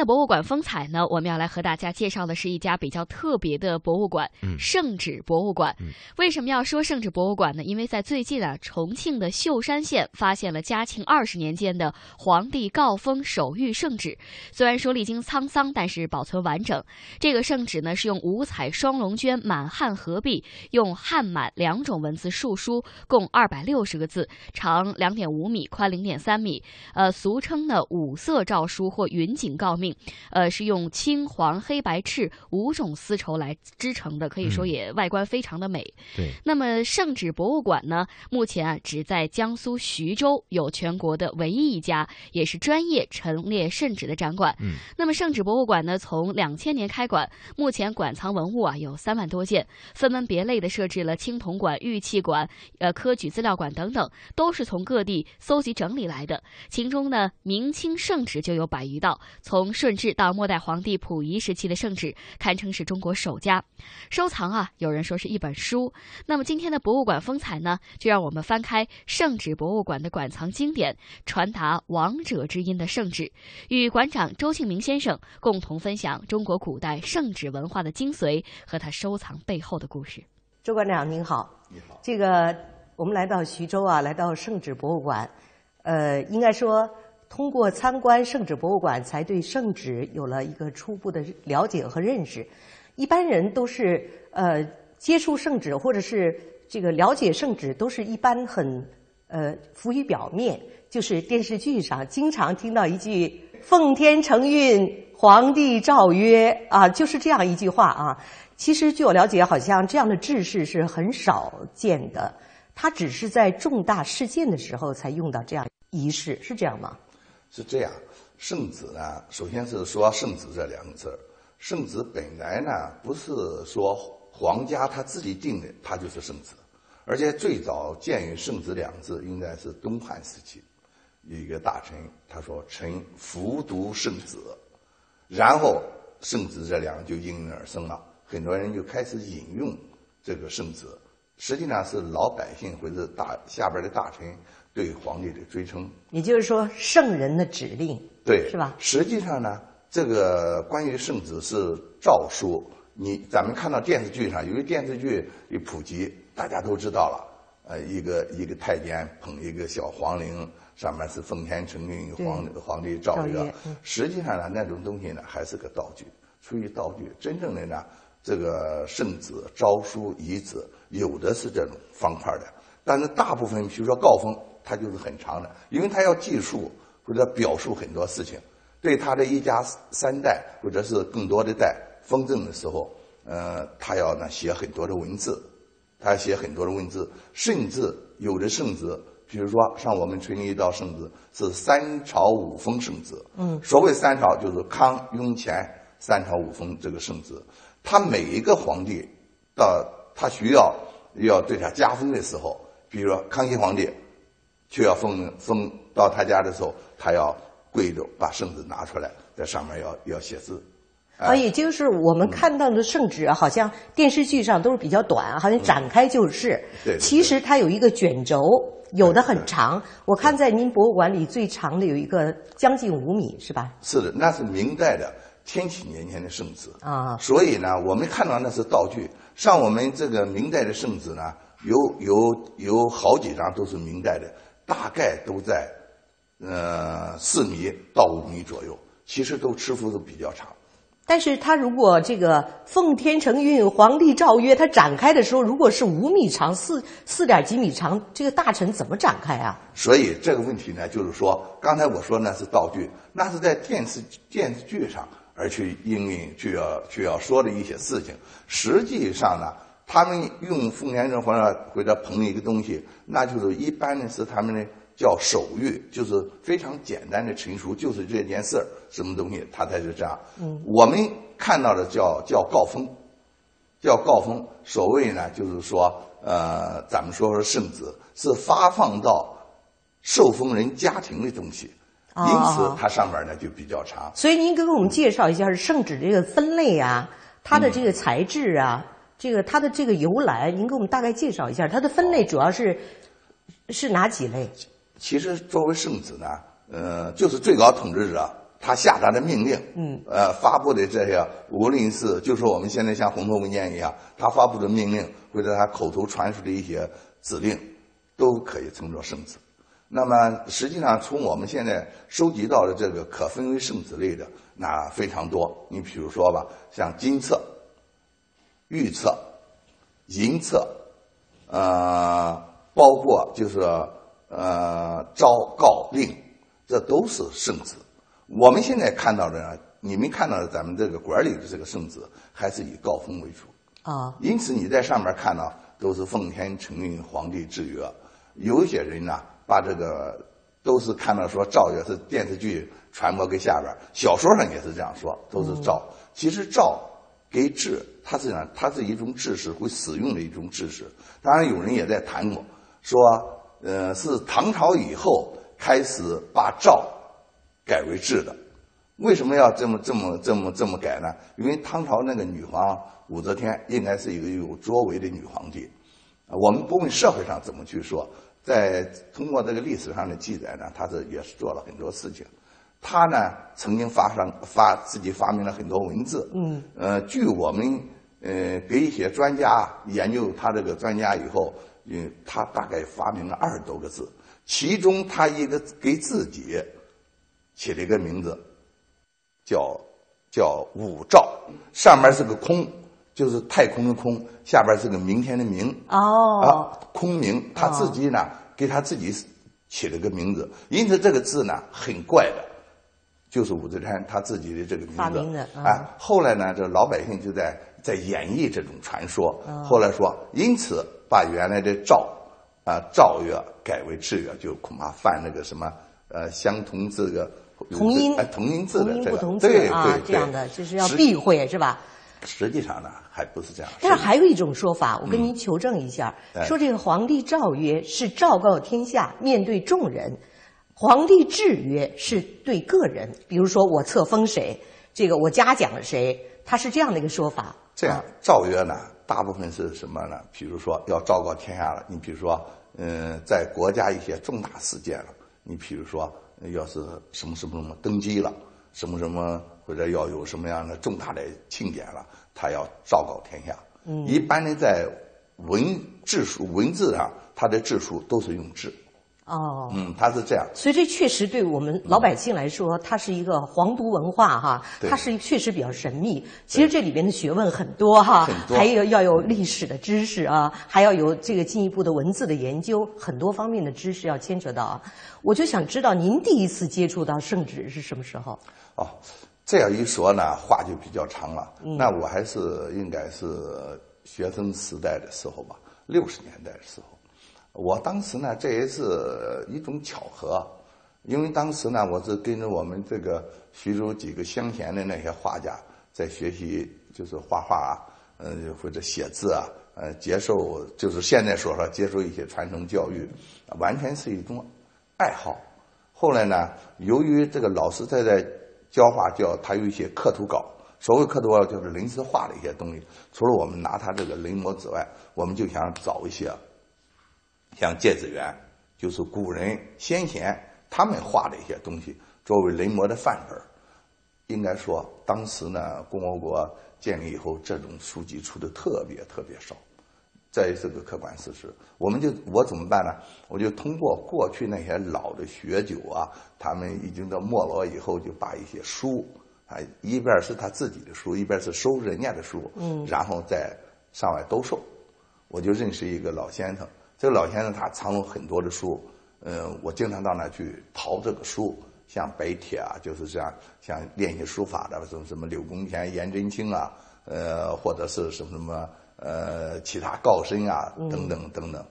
今天的博物馆风采呢，我们要来和大家介绍的是一家比较特别的博物馆——圣旨博物馆。为什么要说圣旨博物馆呢？因为在最近啊，重庆的秀山县发现了嘉庆二十年间的皇帝诰封手谕圣旨。虽然说历经沧桑，但是保存完整。这个圣旨呢，是用五彩双龙绢满汉合璧，用汉满两种文字述书，共二百六十个字，长两点五米，宽零点三米。呃，俗称呢五色诏书或云锦诰命，呃，是用青黄黑白赤五种丝绸来织成的，可以说也外观非常的美。对，那么圣旨博物馆呢，目前啊只在江苏徐州有全国的唯一一家，也是专业陈列圣旨的展馆。嗯，那么圣旨博物馆呢，从两千年开馆，目前馆藏文物啊有三万多件，分门别类的设置了青铜馆、玉器馆、呃科举资料馆等等，都是从各地搜集整理来的。其中呢，明清圣旨就有百余道，从顺治到末代皇帝溥仪时期的圣旨，堪称是中国首家。收藏啊，有人说是一本书。那么今天的博物馆风采呢，就让我们翻开圣旨博物馆的馆藏经典，传达王者之音的圣旨，与馆长周庆明先生共同分享中国古代圣旨文化的精髓和他收藏背后的故事。周馆长您好，你好。这个我们来到徐州啊，来到圣旨博物馆，呃，应该说通过参观圣旨博物馆，才对圣旨有了一个初步的了解和认识。一般人都是呃接触圣旨或者是这个了解圣旨，都是一般很呃浮于表面，就是电视剧上经常听到一句“奉天承运，皇帝诏曰”啊，就是这样一句话啊。其实据我了解，好像这样的制式是很少见的，它只是在重大事件的时候才用到这样仪式，是这样吗？是这样，圣旨呢，首先是说圣旨这两个字。圣旨本来呢，不是说皇家他自己定的，他就是圣旨，而且最早见于圣旨两字，应该是东汉时期，有一个大臣他说：“臣服读圣旨。”然后圣旨这两个就应运而生了，很多人就开始引用这个圣旨。实际上是老百姓或者大下边的大臣对皇帝的追称。也就是说，圣人的指令，对，是吧？实际上呢，这个关于圣旨是诏书。你咱们看到电视剧上，由于电视剧一普及，大家都知道了。呃，一个一个太监捧一个小皇陵，上面是奉天承运，皇皇帝诏曰实际上呢，那种东西呢，还是个道具，出于道具。真正的呢，这个圣旨、诏书、遗旨，有的是这种方块的，但是大部分，比如说诰封，它就是很长的，因为它要记述或者表述很多事情。对他的一家三代或者是更多的代封赠的时候，呃，他要呢写很多的文字，他要写很多的文字，甚至有的圣旨，比如说像我们春一道圣旨是三朝五封圣旨，嗯，所谓三朝就是康、雍、乾三朝五封这个圣旨，他每一个皇帝到他需要要对他加封的时候，比如说康熙皇帝，就要封封到他家的时候，他要跪着把圣旨拿出来，在上面要要写字。啊，也就是我们看到的圣旨啊，好像电视剧上都是比较短，好像展开就是。对其实它有一个卷轴，有的很长。我看在您博物馆里最长的有一个将近五米，是吧？是的，那是明代的天启年间的圣旨啊所以呢，我们看到那是道具。像我们这个明代的圣旨呢，有有有好几张都是明代的，大概都在呃四米到五米左右，其实都尺幅都比较长。但是它如果这个奉天承运，皇帝诏曰，它展开的时候，如果是五米长、四四点几米长，这个大臣怎么展开啊？所以这个问题呢，就是说，刚才我说那是道具，那是在电视电视剧上而去应运就要就要说的一些事情。实际上呢，他们用奉天承或者或者捧一个东西，那就是一般的是他们的叫手谕，就是非常简单的陈述，就是这件事儿什么东西，他才是这样。嗯，我们看到的叫叫诰封，叫诰封。所谓呢，就是说，呃，咱们说说圣旨是发放到受封人家庭的东西，因此哦它上面呢就比较长。所以您给我们介绍一下圣旨这个分类啊，它的这个材质啊，这个它的这个由来，您给我们大概介绍一下。它的分类主要是是哪几类？其实作为圣旨呢，呃，就是最高统治者他下达的命令，嗯，呃，发布的这些，无论是就说我们现在像红头文件一样，他发布的命令或者他口头传输的一些指令，都可以称作圣旨。那么实际上，从我们现在收集到的这个可分为圣旨类的，那非常多。你比如说吧，像金册、玉册、银册，呃，包括就是呃昭告令，这都是圣旨。我们现在看到的，你们看到的咱们这个馆里的这个圣旨，还是以告封为主啊。因此你在上面看到都是奉天承运，皇帝制约。有些人呢。把这个都是看到说诏也是电视剧传播给下边，小说上也是这样说，都是诏。其实诏给制，它是呢，它是一种制式，会使用的一种制式。当然有人也在谈过，说呃是唐朝以后开始把诏改为制的。为什么要这么这么这么这么改呢？因为唐朝那个女皇武则天应该是一个有作为的女皇帝。我们不问社会上怎么去说。在通过这个历史上的记载呢，他是也是做了很多事情。他呢曾经发上发自己发明了很多文字。嗯。呃，据我们呃给一些专家研究他这个专家以后，嗯，他大概发明了二十多个字，其中他一个给自己起了一个名字，叫叫五兆，上面是个空。就是太空的空，下边是个明天的明哦啊，空明，他自己呢给他自己起了个名字，因此这个字呢很怪的，就是武则天她自己的这个名字发明的啊。后来呢，这老百姓就在在演绎这种传说，后来说，因此把原来的诏啊诏曰改为制约，就恐怕犯那个什么呃相同字个同音同音字的这个对对这样的就是要避讳是吧？实际上呢，还不是这样。但是还有一种说法，我跟您求证一下，说这个皇帝诏曰是昭告天下，面对众人；皇帝制曰是对个人，比如说我册封谁，这个我嘉奖了谁，他是这样的一个说法。这样诏曰呢，大部分是什么呢？比如说要昭告天下了，你比如说，嗯，在国家一些重大事件了，你比如说要是什么什么什么登基了，什么什么。或者要有什么样的重大的庆典了，他要昭告天下。嗯，一般的在文字书文字上，他的字书都是用字。哦，嗯，他是这样。所以这确实对我们老百姓来说，它是一个皇族文化哈，它是确实比较神秘。其实这里边的学问很多哈，还有要有历史的知识啊，还要有这个进一步的文字的研究，很多方面的知识要牵扯到啊。我就想知道您第一次接触到圣旨是什么时候？哦。这样一说呢，话就比较长了。那我还是应该是学生时代的时候吧，六十年代的时候。我当时呢，这也是一种巧合，因为当时呢，我是跟着我们这个徐州几个乡贤的那些画家在学习，就是画画啊，呃，或者写字啊，呃，接受就是现在说说接受一些传统教育，完全是一种爱好。后来呢，由于这个老师在在。教画教他有一些刻图稿，所谓刻图稿就是临时画的一些东西。除了我们拿他这个临摹之外，我们就想找一些像芥子园，就是古人先贤他们画的一些东西作为临摹的范本。应该说，当时呢，共和国建立以后，这种书籍出的特别特别少。这是个客观事实，我们就我怎么办呢？我就通过过去那些老的学酒啊，他们已经到没落以后，就把一些书啊，一边是他自己的书，一边是收人家的书，嗯，然后再上外兜售。我就认识一个老先生，这个老先生他藏了很多的书，嗯，我经常到那去淘这个书，像白帖啊，就是这样，像练习书法的，什么什么柳公权、颜真卿啊，呃，或者是什么什么。呃，其他高深啊，等等等等，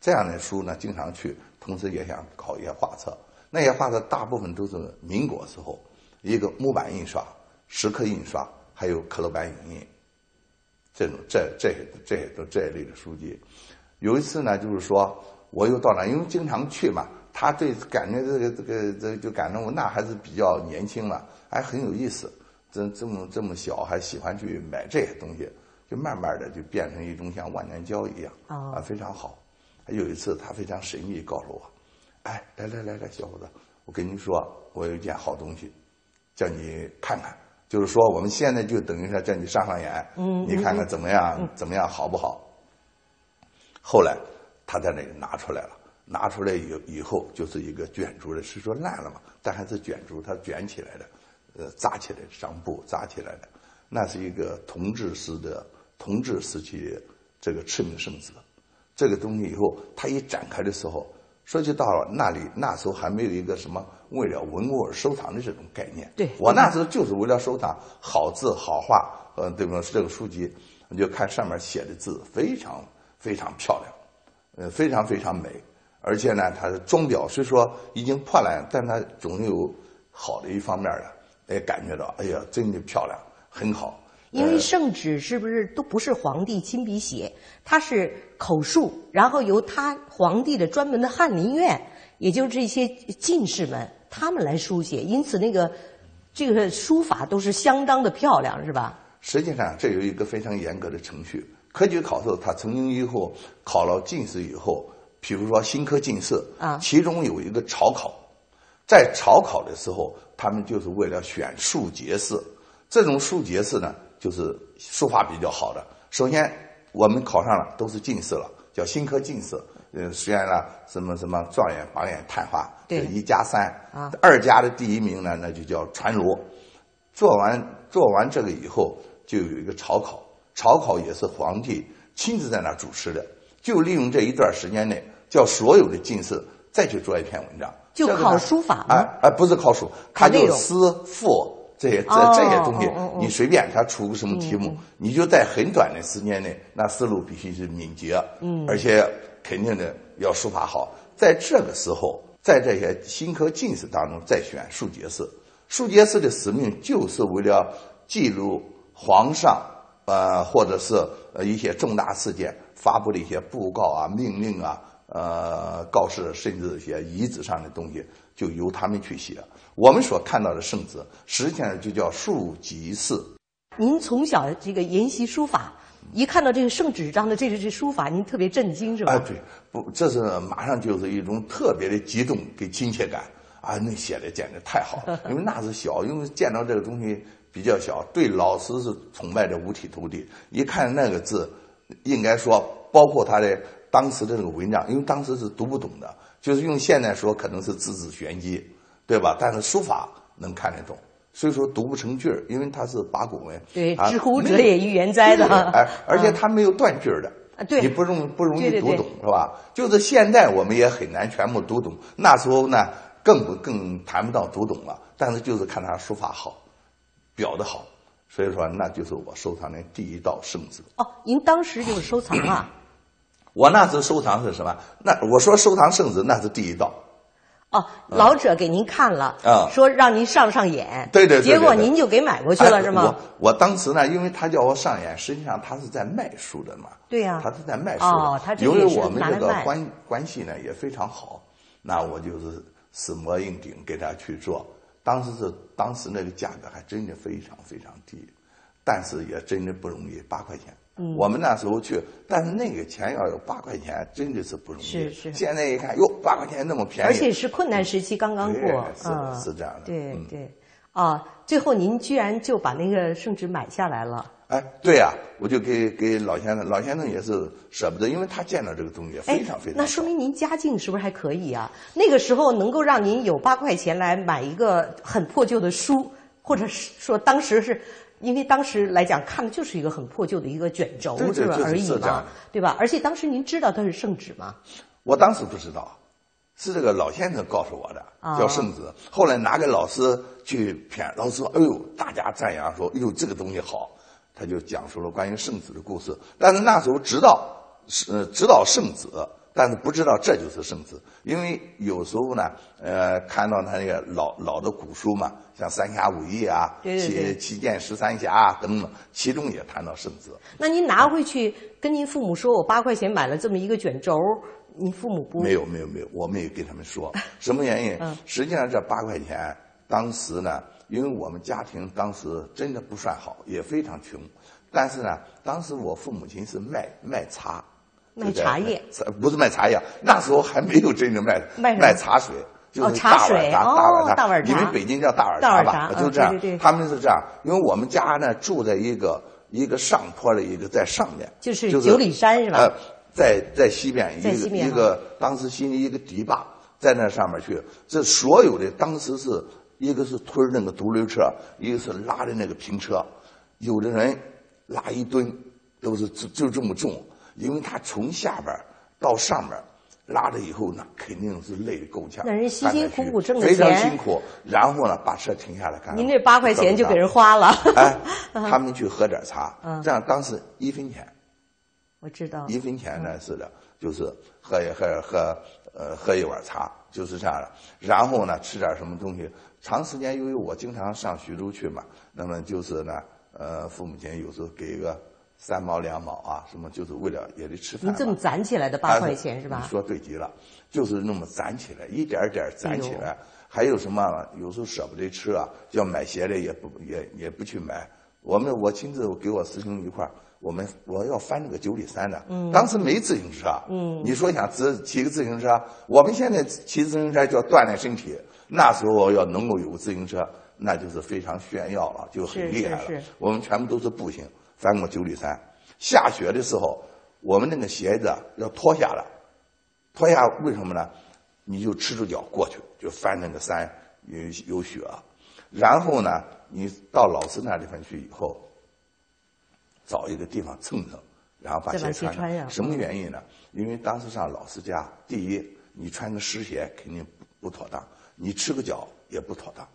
这样的书呢，经常去，同时也想考一些画册。那些画册大部分都是民国时候，一个木板印刷、石刻印刷，还有刻罗版影印，这种这这些这些都这一类的书籍。有一次呢，就是说我又到那，因为经常去嘛，他对感觉这个这个这就感觉我那还是比较年轻嘛，还很有意思。这这么这么小还喜欢去买这些东西，就慢慢的就变成一种像万年胶一样啊，非常好。有一次他非常神秘告诉我，哎，来来来来，小伙子，我跟你说，我有一件好东西，叫你看看。就是说，我们现在就等于说叫你上上眼，嗯你看看怎么样，怎么样好不好？后来他在那里拿出来了，拿出来以以后就是一个卷珠的，是说烂了嘛，但还是卷珠，它卷起来的，呃，扎起来的上布扎起来的，那是一个同治时的同治时期这个赤命圣子，这个东西以后它一展开的时候。说起到了那里，那时候还没有一个什么为了文物而收藏的这种概念。对我那时候就是为了收藏好字好画，呃，对吧？这个书籍，你就看上面写的字非常非常漂亮，呃，非常非常美。而且呢，它的钟表虽说已经破烂，但它总有好的一方面的，也感觉到，哎呀，真的漂亮，很好。因为圣旨是不是都不是皇帝亲笔写，它是口述，然后由他皇帝的专门的翰林院，也就是这些进士们他们来书写，因此那个这个书法都是相当的漂亮，是吧？实际上，这有一个非常严格的程序。科举考试，他曾经以后考了进士以后，比如说新科进士啊，其中有一个朝考，在朝考的时候，他们就是为了选庶杰士，这种庶杰士呢。就是书法比较好的。首先，我们考上了都是进士了，叫新科进士。呃，虽然呢，什么什么状元、榜眼、探花，对，一加三啊。二加的第一名呢，那就叫传罗。做完做完这个以后，就有一个朝考，朝考也是皇帝亲自在那主持的。就利用这一段时间内，叫所有的进士再去做一篇文章，就考书法吗？哎，不是考书，他就诗赋。这些这这些东西，你随便他出个什么题目，你就在很短的时间内，那思路必须是敏捷，嗯，而且肯定的要书法好。在这个时候，在这些新科进士当中再选庶杰士，庶杰士的使命就是为了记录皇上，呃，或者是呃一些重大事件发布的一些布告啊、命令啊、呃告示，甚至一些遗址上的东西，就由他们去写。我们所看到的圣旨，实际上就叫庶吉士。您从小这个研习书法，一看到这个圣旨章的这个这书法，您特别震惊是吧？哎，对，不，这是马上就是一种特别的激动跟亲切感啊！那写的简直太好了，因为那是小，因为见到这个东西比较小，对老师是崇拜的五体投地。一看那个字，应该说，包括他的当时的这个文章，因为当时是读不懂的，就是用现在说，可能是字字玄机。对吧？但是书法能看得懂，所以说读不成句儿，因为它是八股文。对，知乎者也欲言哉的。哎，而且它没有断句儿的。啊，对。你不容不容易读懂，是吧？就是现在我们也很难全部读懂，那时候呢更不更谈不到读懂了。但是就是看他书法好，表的好，所以说那就是我收藏的第一道圣旨。哦，您当时就是收藏啊？我那时收藏是什么？那我说收藏圣旨，那是第一道。哦，老者给您看了，啊，说让您上上眼，对对对，结果您就给买过去了，是吗？我我当时呢，因为他叫我上眼，实际上他是在卖书的嘛，对呀，他是在卖书的，因为我们这个关关系呢也非常好，那我就是死磨硬顶给他去做，当时是当时那个价格还真的非常非常低，但是也真的不容易，八块钱。嗯我们那时候去，但是那个钱要有八块钱，真的是不容易。是是。现在一看，哟，八块钱那么便宜。而且是困难时期刚刚过，是是这样的。对对，啊，最后您居然就把那个圣旨买下来了。哎，对呀，我就给给老先生，老先生也是舍不得，因为他见到这个东西非常非常。那说明您家境是不是还可以啊？那个时候能够让您有八块钱来买一个很破旧的书，或者是说当时是。因为当时来讲，看的就是一个很破旧的一个卷轴，是吧？而已嘛，对吧？而且当时您知道它是圣旨吗？我当时不知道，是这个老先生告诉我的，叫圣旨。后来拿给老师去谝，老师说：“哎呦，大家赞扬说，哎呦，这个东西好。”他就讲述了关于圣子的故事。但是那时候知道是知道圣子。但是不知道这就是圣子，因为有时候呢，呃，看到他那个老老的古书嘛，像《三侠五义》啊，《七七剑十三侠》啊等等，其中也谈到圣子。那您拿回去跟您父母说，我八块钱买了这么一个卷轴，你父母不？没有没有没有，我没有跟他们说，什么原因？实际上这八块钱，当时呢，因为我们家庭当时真的不算好，也非常穷，但是呢，当时我父母亲是卖卖茶，卖茶叶，不是卖茶叶，那时候还没有真正卖卖茶水。就是大碗茶，大碗茶，你们北京叫大碗茶吧？就这样，他们是这样，因为我们家呢住在一个一个上坡的一个在上面，就是九里山是吧？呃，在在西边一个一个当时新的一个堤坝，在那上面去，这所有的当时是一个是推那个独轮车，一个是拉的那个平车，有的人拉一吨都是就就这么重，因为他从下边到上边。拉了以后呢，肯定是累得够呛。那人辛辛苦苦挣的钱，非常辛苦。然后呢，把车停下来干。您这八块钱就给人花了。哎，他们去喝点茶，这样当时一分钱。我知道。一分钱呢是的，就是喝一喝喝呃喝一碗茶，就是这样的。然后呢，吃点什么东西。长时间由于我经常上徐州去嘛，那么就是呢，呃，父母亲有时候给一个。三毛两毛啊，什么就是为了也得吃饭。你这么攒起来的八块钱是吧？你说对极了，就是那么攒起来，一点点攒起来。还有什么？有时候舍不得吃啊，要买鞋的也不也也不去买。我们我亲自给我师兄一块儿，我们我要翻那个九里山的。嗯。当时没自行车。嗯。你说想自骑个自行车？我们现在骑自行车叫锻炼身体，那时候要能够有个自行车，那就是非常炫耀了，就很厉害了。是是是。我们全部都是步行。翻过九里山，下雪的时候，我们那个鞋子要脱下来，脱下为什么呢？你就赤着脚过去，就翻那个山，有有雪，然后呢，你到老师那地方去以后，找一个地方蹭蹭，然后把鞋穿上。什么原因呢？因为当时上老师家，第一，你穿个湿鞋肯定不不妥当，你赤个脚也不妥当。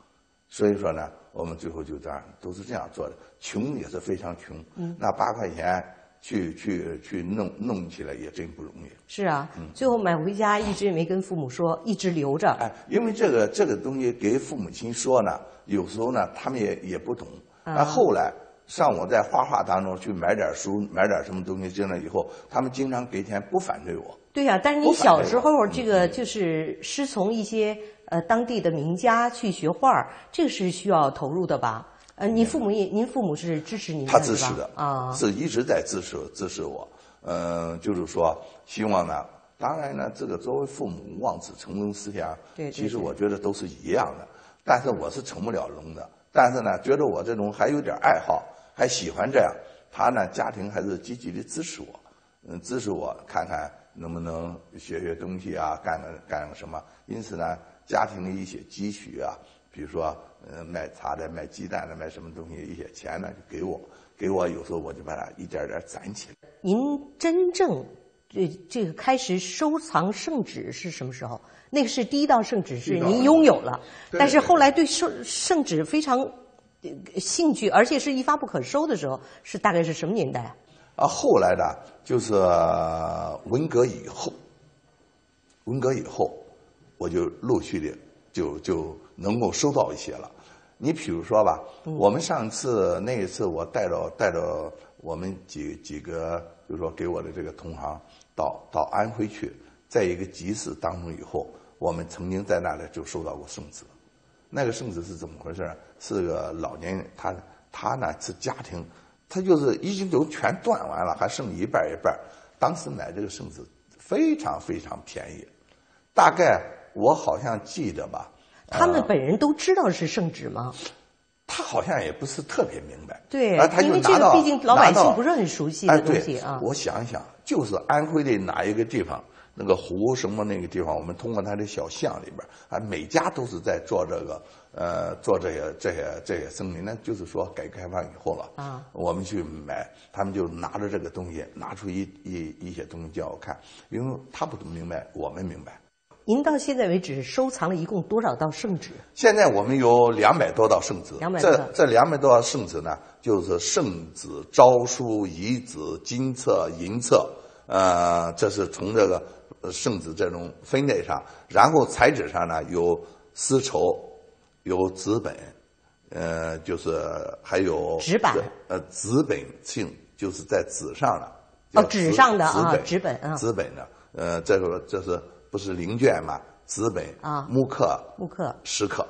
所以说呢，我们最后就这样，都是这样做的。穷也是非常穷，嗯，那八块钱去去去弄弄起来也真不容易。是啊，最后买回家一直也没跟父母说，一直留着。哎，因为这个这个东西给父母亲说呢，有时候呢他们也也不懂。那后来上我在画画当中去买点书，买点什么东西进来以后，他们经常给钱，不反对我。对呀，但是你小时候这个就是师从一些。呃，当地的名家去学画，这个是需要投入的吧？呃，你父母也，您父母是支持您的他支持的啊，是一直在支持支持我。嗯，就是说，希望呢，当然呢，这个作为父母望子成龙思想，对，其实我觉得都是一样的。但是我是成不了龙的。但是呢，觉得我这种还有点爱好，还喜欢这样，他呢，家庭还是积极的支持我，嗯，支持我看看能不能学学东西啊，干个干个什么。因此呢。家庭的一些积蓄啊，比如说，呃，卖茶的、卖鸡蛋的、卖什么东西，一些钱呢，就给我，给我，有时候我就把它一点点攒起来。您真正这这个开始收藏圣旨是什么时候？那个是第一道圣旨是您拥有了，但是后来对圣圣旨非常兴趣，而且是一发不可收的时候，是大概是什么年代？啊，后来呢，就是文革以后，文革以后。我就陆续的就就能够收到一些了。你比如说吧，我们上次那一次，我带着带着我们几几个，就是说给我的这个同行到到安徽去，在一个集市当中以后，我们曾经在那里就收到过圣旨。那个圣旨是怎么回事？是个老年人，他他呢是家庭，他就是已经都全断完了，还剩一半一半。当时买这个圣旨非常非常便宜，大概。我好像记得吧，他们本人都知道是圣旨吗？他好像也不是特别明白。对，因为这个毕竟老百姓不是很熟悉的东西啊。我想一想，就是安徽的哪一个地方，那个湖什么那个地方，我们通过他的小巷里边啊，每家都是在做这个，呃，做这些这些这些生意。那就是说，改革开放以后了啊，我们去买，他们就拿着这个东西，拿出一一一些东西叫我看，因为他不明白，我们明白。您到现在为止收藏了一共多少道圣旨？现在我们有两百多道圣旨。两百这这两百多道圣旨呢，就是圣旨、诏书、遗旨、金册、银册，呃，这是从这个圣旨这种分类上。然后材质上呢，有丝绸，有纸本，呃，就是还有纸板，呃，纸本性就是在纸上的。哦，纸上的啊，纸本啊，纸本的，呃，这个这是。不是零卷嘛？纸本啊，木刻，木刻，石刻，